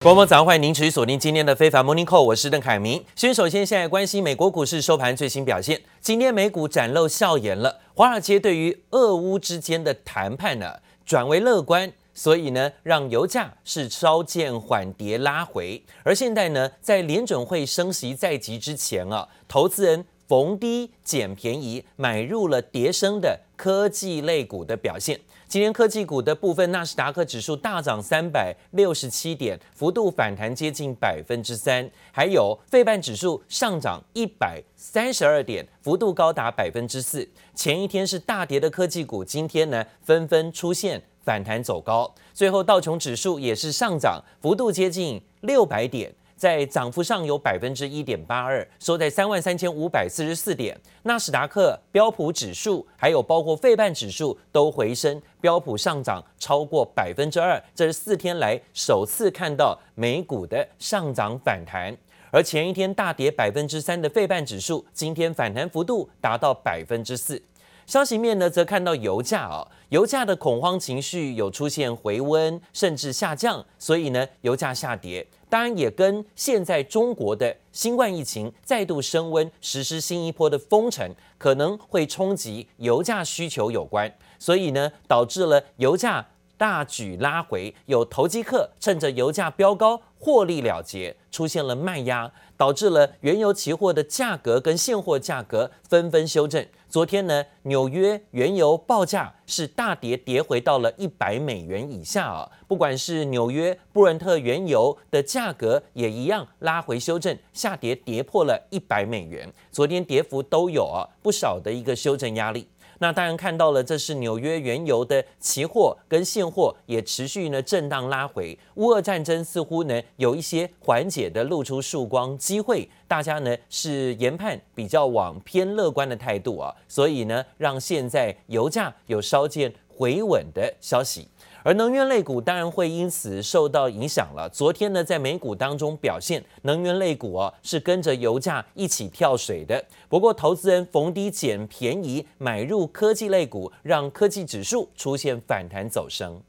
各位早上，欢迎您持续锁定今天的非凡 Morning Call，我是邓凯明。先首先现在关心美国股市收盘最新表现，今天美股展露笑颜了，华尔街对于俄乌之间的谈判呢转为乐观，所以呢让油价是稍见缓跌拉回。而现在呢在联准会升息在即之前啊，投资人逢低捡便宜，买入了跌升的科技类股的表现。今天科技股的部分，纳斯达克指数大涨三百六十七点，幅度反弹接近百分之三；还有费半指数上涨一百三十二点，幅度高达百分之四。前一天是大跌的科技股，今天呢纷纷出现反弹走高。最后道琼指数也是上涨，幅度接近六百点。在涨幅上有百分之一点八二，收在三万三千五百四十四点。纳斯达克、标普指数，还有包括费半指数都回升，标普上涨超过百分之二，这是四天来首次看到美股的上涨反弹。而前一天大跌百分之三的费半指数，今天反弹幅度达到百分之四。消息面呢，则看到油价啊，油价的恐慌情绪有出现回温，甚至下降，所以呢，油价下跌。当然也跟现在中国的新冠疫情再度升温，实施新一波的封城，可能会冲击油价需求有关，所以呢，导致了油价大举拉回，有投机客趁着油价飙高获利了结，出现了卖压。导致了原油期货的价格跟现货价格纷纷修正。昨天呢，纽约原油报价是大跌，跌回到了一百美元以下啊。不管是纽约布伦特原油的价格也一样拉回修正，下跌跌破了一百美元。昨天跌幅都有啊不少的一个修正压力。那当然看到了，这是纽约原油的期货跟现货也持续呢震荡拉回。乌俄战争似乎呢有一些缓解的露出曙光机会，大家呢是研判比较往偏乐观的态度啊，所以呢让现在油价有稍见回稳的消息。而能源类股当然会因此受到影响了。昨天呢，在美股当中表现，能源类股啊是跟着油价一起跳水的。不过，投资人逢低捡便宜买入科技类股，让科技指数出现反弹走升。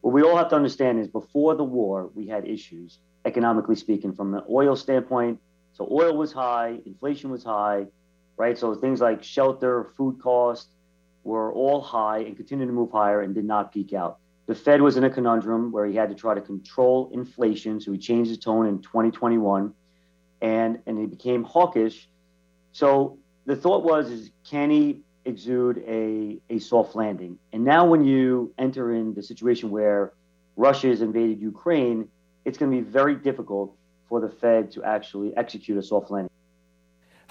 What we all have to understand is before the war, we had issues, economically speaking, from the oil standpoint. So oil was high, inflation was high, right? So things like shelter, food costs. Were all high and continued to move higher and did not peak out. The Fed was in a conundrum where he had to try to control inflation, so he changed his tone in 2021, and and he became hawkish. So the thought was, is can he exude a a soft landing? And now when you enter in the situation where Russia has invaded Ukraine, it's going to be very difficult for the Fed to actually execute a soft landing.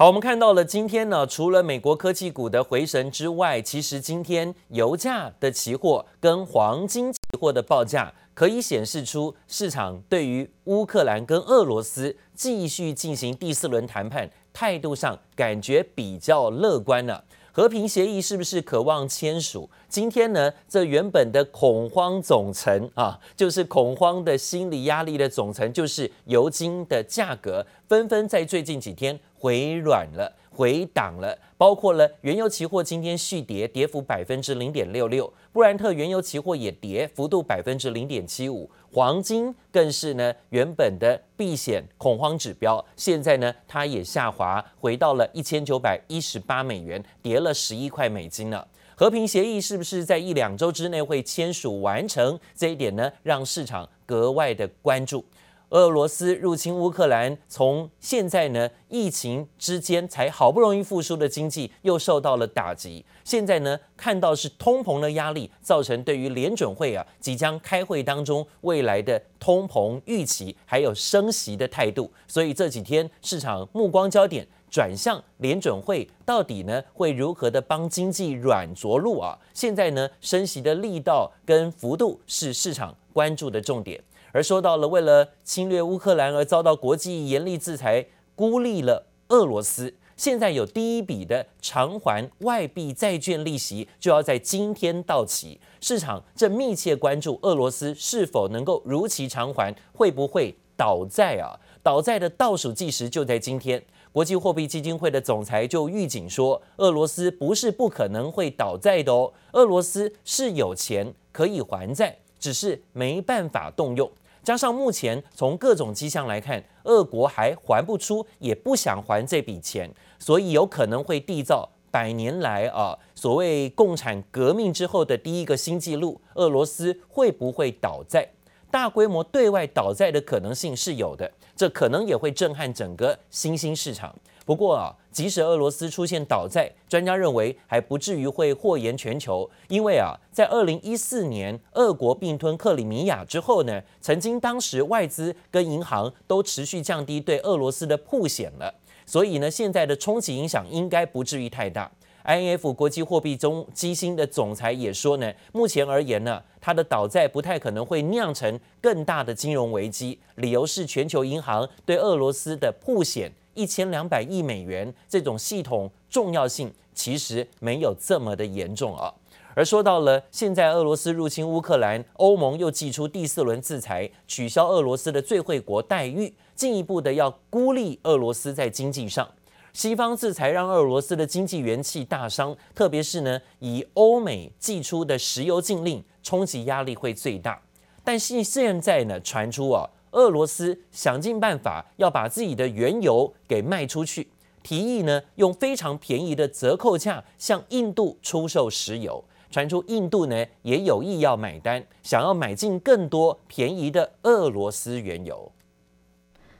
好，我们看到了今天呢，除了美国科技股的回神之外，其实今天油价的期货跟黄金期货的报价，可以显示出市场对于乌克兰跟俄罗斯继续进行第四轮谈判态度上感觉比较乐观了。和平协议是不是渴望签署？今天呢，这原本的恐慌总成啊，就是恐慌的心理压力的总成，就是油金的价格，纷纷在最近几天。回软了，回档了，包括了原油期货今天续跌，跌幅百分之零点六六，布兰特原油期货也跌，幅度百分之零点七五，黄金更是呢原本的避险恐慌指标，现在呢它也下滑，回到了一千九百一十八美元，跌了十一块美金了。和平协议是不是在一两周之内会签署完成？这一点呢让市场格外的关注。俄罗斯入侵乌克兰，从现在呢疫情之间才好不容易复苏的经济又受到了打击。现在呢看到是通膨的压力，造成对于联准会啊即将开会当中未来的通膨预期还有升息的态度。所以这几天市场目光焦点转向联准会，到底呢会如何的帮经济软着陆啊？现在呢升息的力道跟幅度是市场关注的重点。而说到了为了侵略乌克兰而遭到国际严厉制裁，孤立了俄罗斯。现在有第一笔的偿还外币债券利息就要在今天到期，市场正密切关注俄罗斯是否能够如期偿还，会不会倒债啊？倒债的倒数计时就在今天。国际货币基金会的总裁就预警说，俄罗斯不是不可能会倒债的哦，俄罗斯是有钱可以还债，只是没办法动用。加上目前从各种迹象来看，俄国还还不出，也不想还这笔钱，所以有可能会缔造百年来啊所谓共产革命之后的第一个新纪录。俄罗斯会不会倒债？大规模对外倒债的可能性是有的，这可能也会震撼整个新兴市场。不过啊，即使俄罗斯出现倒债，专家认为还不至于会祸延全球，因为啊，在二零一四年俄国并吞克里米亚之后呢，曾经当时外资跟银行都持续降低对俄罗斯的曝险了，所以呢，现在的冲击影响应该不至于太大。I N F 国际货币中基金的总裁也说呢，目前而言呢，它的倒债不太可能会酿成更大的金融危机，理由是全球银行对俄罗斯的曝险一千两百亿美元这种系统重要性其实没有这么的严重啊。而说到了现在俄罗斯入侵乌克兰，欧盟又祭出第四轮制裁，取消俄罗斯的最惠国待遇，进一步的要孤立俄罗斯在经济上。西方制裁让俄罗斯的经济元气大伤，特别是呢，以欧美祭出的石油禁令，冲击压力会最大。但是现在呢，传出啊，俄罗斯想尽办法要把自己的原油给卖出去，提议呢，用非常便宜的折扣价向印度出售石油。传出印度呢也有意要买单，想要买进更多便宜的俄罗斯原油。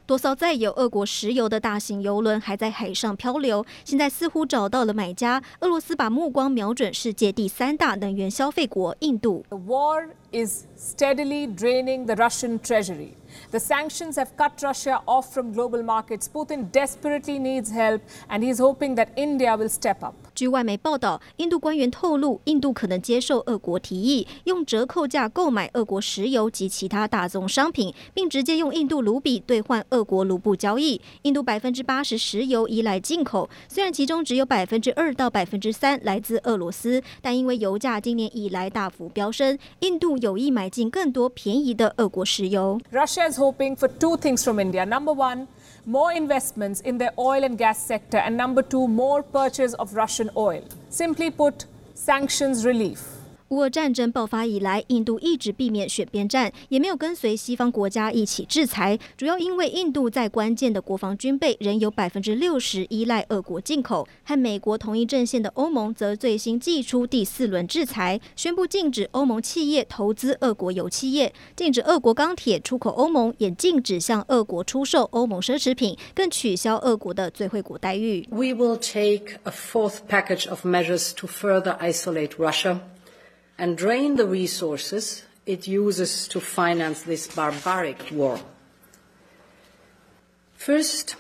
多艘载有俄国石油的大型油轮还在海上漂流，现在似乎找到了买家。俄罗斯把目光瞄准世界第三大能源消费国印度。The war is steadily draining the Russian treasury. The sanctions have cut Russia off from global markets. Putin desperately needs help, and he's hoping that India will step up. 据外媒报道，印度官员透露，印度可能接受俄国提议，用折扣价购买俄国石油及其他大宗商品，并直接用印度卢比兑换俄国卢布交易。印度百分之八十石油依赖进口，虽然其中只有百分之二到百分之三来自俄罗斯，但因为油价今年以来大幅飙升，印度有意买进更多便宜的俄国石油。Russia is hoping for two things from India. Number one. more investments in their oil and gas sector, and number two, more purchase of Russian oil. Simply put, sanctions relief. 乌俄战争爆发以来，印度一直避免选边站，也没有跟随西方国家一起制裁。主要因为印度在关键的国防军备仍有百分之六十依赖俄国进口。和美国同一阵线的欧盟则最新祭出第四轮制裁，宣布禁止欧盟企业投资俄国油企业，禁止俄国钢铁出口欧盟，也禁止向俄国出售欧盟奢侈品，更取消俄国的最惠国待遇。We will take a fourth package of measures to further isolate Russia. And drain the resources it uses to finance this barbaric war. First,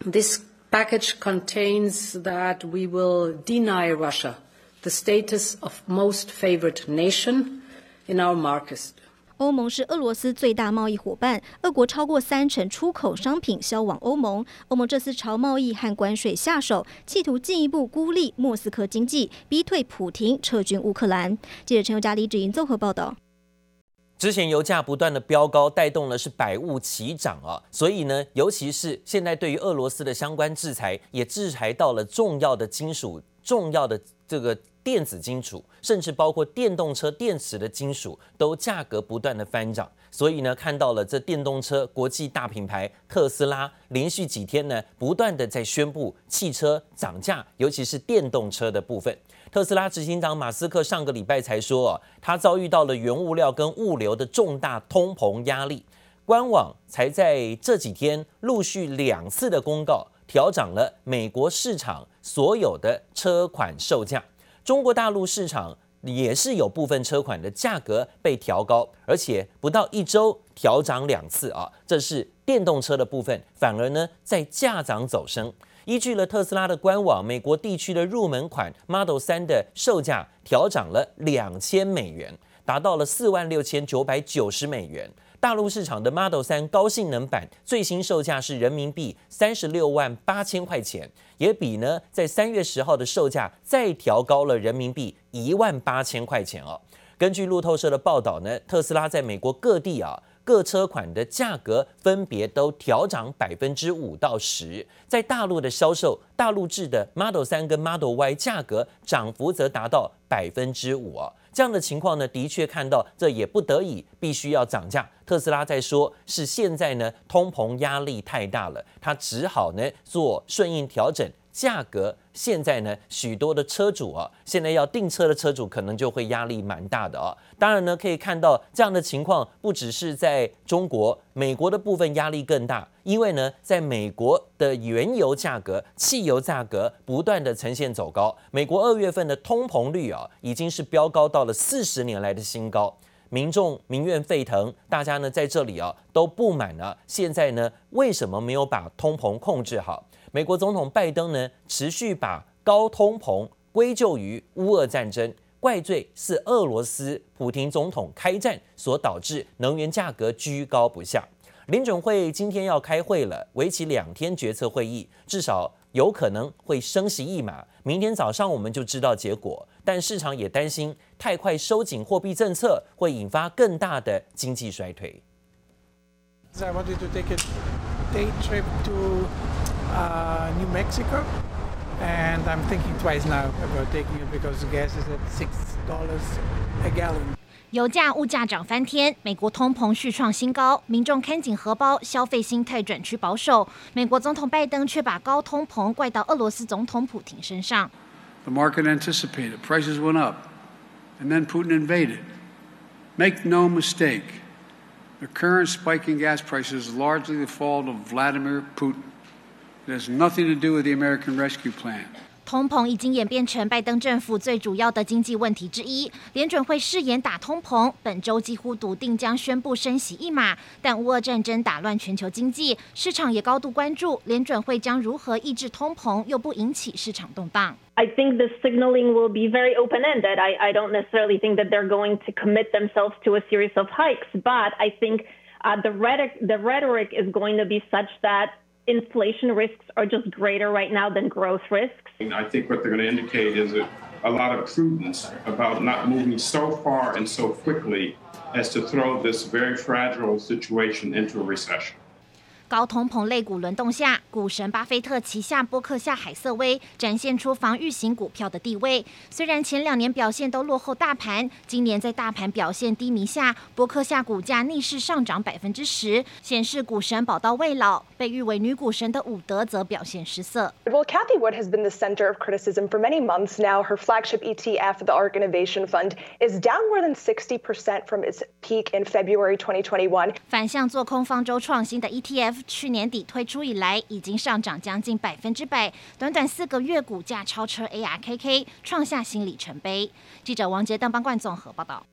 this package contains that we will deny Russia the status of most favored nation in our markets. 欧盟是俄罗斯最大贸易伙伴，俄国超过三成出口商品销往欧盟。欧盟这次朝贸易和关税下手，企图进一步孤立莫斯科经济，逼退普廷撤军乌克兰。记者陈宥嘉、李芷莹综合报道。之前油价不断的飙高，带动了是百物齐涨啊，所以呢，尤其是现在对于俄罗斯的相关制裁，也制裁到了重要的金属、重要的这个。电子金属，甚至包括电动车电池的金属，都价格不断的翻涨。所以呢，看到了这电动车国际大品牌特斯拉连续几天呢，不断的在宣布汽车涨价，尤其是电动车的部分。特斯拉执行长马斯克上个礼拜才说，哦，他遭遇到了原物料跟物流的重大通膨压力，官网才在这几天陆续两次的公告，调涨了美国市场所有的车款售价。中国大陆市场也是有部分车款的价格被调高，而且不到一周调涨两次啊。这是电动车的部分，反而呢在价涨走升。依据了特斯拉的官网，美国地区的入门款 Model 3的售价调涨了两千美元，达到了四万六千九百九十美元。大陆市场的 Model 3高性能版最新售价是人民币三十六万八千块钱，也比呢在三月十号的售价再调高了人民币一万八千块钱哦。根据路透社的报道呢，特斯拉在美国各地啊各车款的价格分别都调涨百分之五到十，在大陆的销售，大陆制的 Model 3跟 Model Y 价格涨幅则达到百分之五啊。这样的情况呢，的确看到这也不得已必须要涨价。特斯拉在说，是现在呢通膨压力太大了，它只好呢做顺应调整。价格现在呢，许多的车主啊，现在要订车的车主可能就会压力蛮大的啊。当然呢，可以看到这样的情况不只是在中国，美国的部分压力更大，因为呢，在美国的原油价格、汽油价格不断的呈现走高，美国二月份的通膨率啊，已经是飙高到了四十年来的新高，民众民怨沸腾，大家呢在这里啊都不满了。现在呢，为什么没有把通膨控制好？美国总统拜登呢，持续把高通膨归咎于乌俄战争，怪罪是俄罗斯普丁总统开战所导致能源价格居高不下。联准会今天要开会了，为期两天决策会议，至少有可能会升息一码。明天早上我们就知道结果，但市场也担心太快收紧货币政策会引发更大的经济衰退。Uh, New Mexico, and I'm thinking twice now about taking it because gas is at six dollars a gallon. 油价物价涨翻天，美国通膨续创新高，民众看紧荷包，消费心态转趋保守。美国总统拜登却把高通膨怪到俄罗斯总统普廷身上。The market anticipated prices went up, and then Putin invaded. Make no mistake, the current spike in gas prices is largely the fault of Vladimir Putin. There's nothing to do with the American Rescue Plan. 通膨已经演变成拜登政府最主要的经济问题之一。联准会誓言打通膨，本周几乎笃定将宣布升息一码。但乌俄战争打乱全球经济，市场也高度关注联准会将如何抑制通膨，又不引起市场动荡。I think the signaling will be very open-ended. I, I don't necessarily think that they're going to commit themselves to a series of hikes, but I think uh, the rhetoric, the rhetoric is going to be such that inflation risks are just greater right now than growth risks. I think what they're going to indicate is a, a lot of prudence about not moving so far and so quickly as to throw this very fragile situation into a recession. 高通膨类股轮动下，股神巴菲特旗下波克夏海瑟威展现出防御型股票的地位。虽然前两年表现都落后大盘，今年在大盘表现低迷下，波克夏股价逆势上涨百分之十，显示股神宝刀未老。被誉为女股神的伍德则表现失色。Well, Cathie Wood has been the center of criticism for many months now. Her flagship ETF, the ARK Innovation Fund, is down more than 60% from its peak in February 2021. 反向做空方舟创新的 ETF。去年底推出以来，已经上涨将近百分之百，短短四个月股价超车 ARKK，创下新里程碑。记者王杰、邓邦冠综合报道。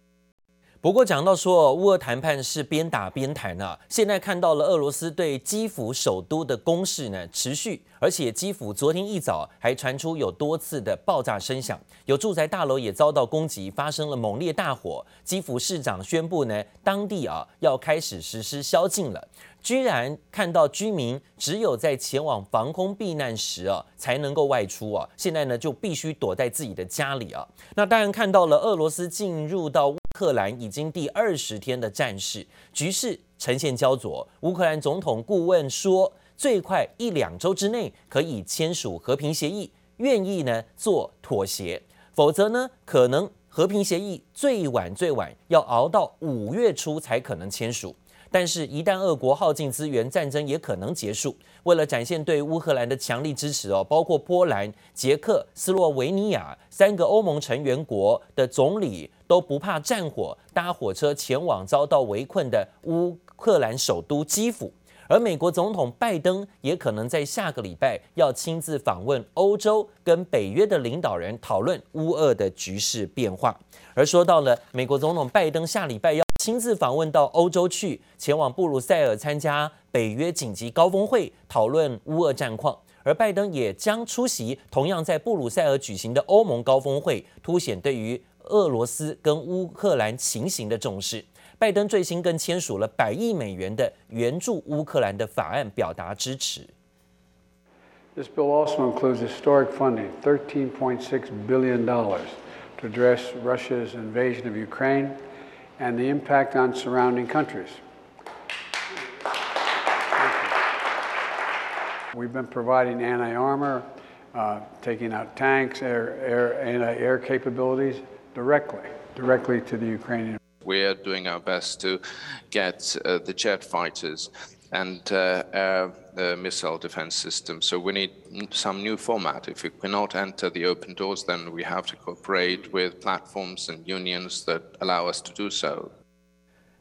不过讲到说，乌俄谈判是边打边谈呢，现在看到了俄罗斯对基辅首都的攻势呢持续，而且基辅昨天一早还传出有多次的爆炸声响，有住宅大楼也遭到攻击，发生了猛烈大火。基辅市长宣布呢，当地啊要开始实施宵禁了。居然看到居民只有在前往防空避难时啊，才能够外出啊。现在呢，就必须躲在自己的家里啊。那当然看到了俄罗斯进入到乌克兰已经第二十天的战事，局势呈现焦灼。乌克兰总统顾问说，最快一两周之内可以签署和平协议，愿意呢做妥协，否则呢可能和平协议最晚最晚要熬到五月初才可能签署。但是，一旦俄国耗尽资源，战争也可能结束。为了展现对乌克兰的强力支持哦，包括波兰、捷克、斯洛维尼亚三个欧盟成员国的总理都不怕战火，搭火车前往遭到围困的乌克兰首都基辅。而美国总统拜登也可能在下个礼拜要亲自访问欧洲，跟北约的领导人讨论乌俄的局势变化。而说到了美国总统拜登下礼拜要。亲自访问到欧洲去，前往布鲁塞尔参加北约紧急高峰会，讨论乌俄战况。而拜登也将出席同样在布鲁塞尔举行的欧盟高峰会，凸显对于俄罗斯跟乌克兰情形的重视。拜登最新更签署了百亿美元的援助乌克兰的法案，表达支持。This bill also includes historic funding, thirteen point six billion dollars, to address Russia's invasion of Ukraine. And the impact on surrounding countries. We've been providing anti-armor, uh, taking out tanks, air, air, anti-air capabilities directly directly to the Ukrainian. We are doing our best to get uh, the jet fighters and uh, air uh, missile defense system. So we need some new format. If we cannot enter the open doors, then we have to cooperate with platforms and unions that allow us to do so.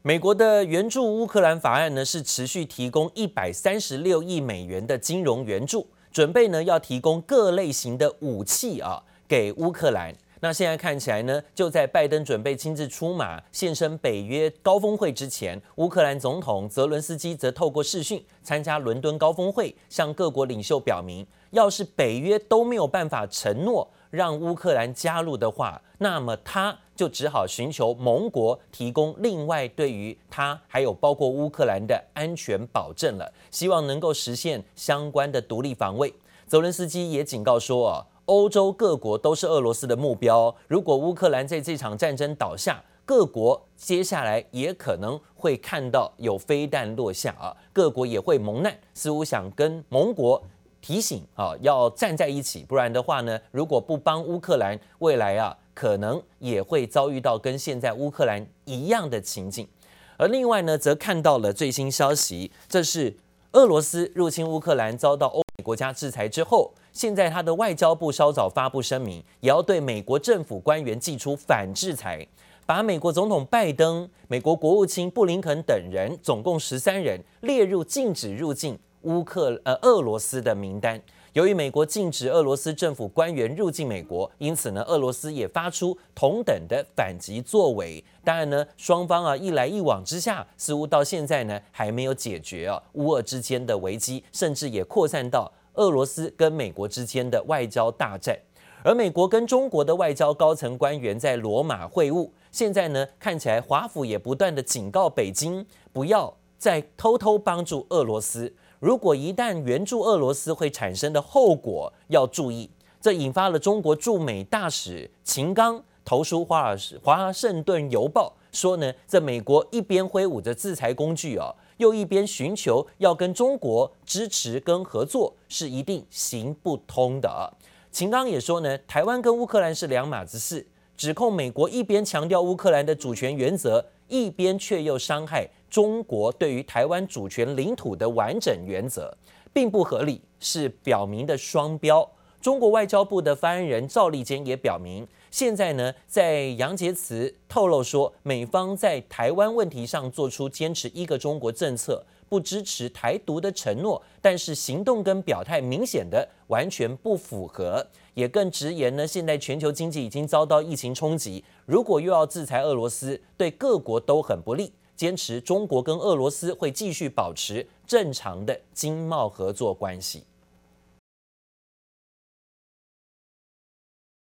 美国的援助乌克兰法案呢，是持续提供一百三十六亿美元的金融援助，准备呢要提供各类型的武器啊给乌克兰。 那现在看起来呢，就在拜登准备亲自出马现身北约高峰会之前，乌克兰总统泽伦斯基则透过视讯参加伦敦高峰会，向各国领袖表明，要是北约都没有办法承诺让乌克兰加入的话，那么他就只好寻求盟国提供另外对于他还有包括乌克兰的安全保证了，希望能够实现相关的独立防卫。泽伦斯基也警告说哦。欧洲各国都是俄罗斯的目标。如果乌克兰在这场战争倒下，各国接下来也可能会看到有飞弹落下啊，各国也会蒙难。似乎想跟盟国提醒啊，要站在一起，不然的话呢，如果不帮乌克兰，未来啊，可能也会遭遇到跟现在乌克兰一样的情景。而另外呢，则看到了最新消息，这是俄罗斯入侵乌克兰遭到欧美国家制裁之后。现在，他的外交部稍早发布声明，也要对美国政府官员祭出反制裁，把美国总统拜登、美国国务卿布林肯等人，总共十三人列入禁止入境乌克呃俄罗斯的名单。由于美国禁止俄罗斯政府官员入境美国，因此呢，俄罗斯也发出同等的反击作为。当然呢，双方啊一来一往之下，似乎到现在呢还没有解决啊乌俄之间的危机，甚至也扩散到。俄罗斯跟美国之间的外交大战，而美国跟中国的外交高层官员在罗马会晤。现在呢，看起来华府也不断地警告北京，不要再偷偷帮助俄罗斯。如果一旦援助俄罗斯会产生的后果要注意。这引发了中国驻美大使秦刚投书华尔华盛顿邮报，说呢，这美国一边挥舞着制裁工具哦。又一边寻求要跟中国支持跟合作，是一定行不通的。秦刚也说呢，台湾跟乌克兰是两码子事，指控美国一边强调乌克兰的主权原则，一边却又伤害中国对于台湾主权领土的完整原则，并不合理，是表明的双标。中国外交部的发言人赵立坚也表明。现在呢，在杨洁篪透露说，美方在台湾问题上做出坚持一个中国政策，不支持台独的承诺，但是行动跟表态明显的完全不符合，也更直言呢，现在全球经济已经遭到疫情冲击，如果又要制裁俄罗斯，对各国都很不利，坚持中国跟俄罗斯会继续保持正常的经贸合作关系。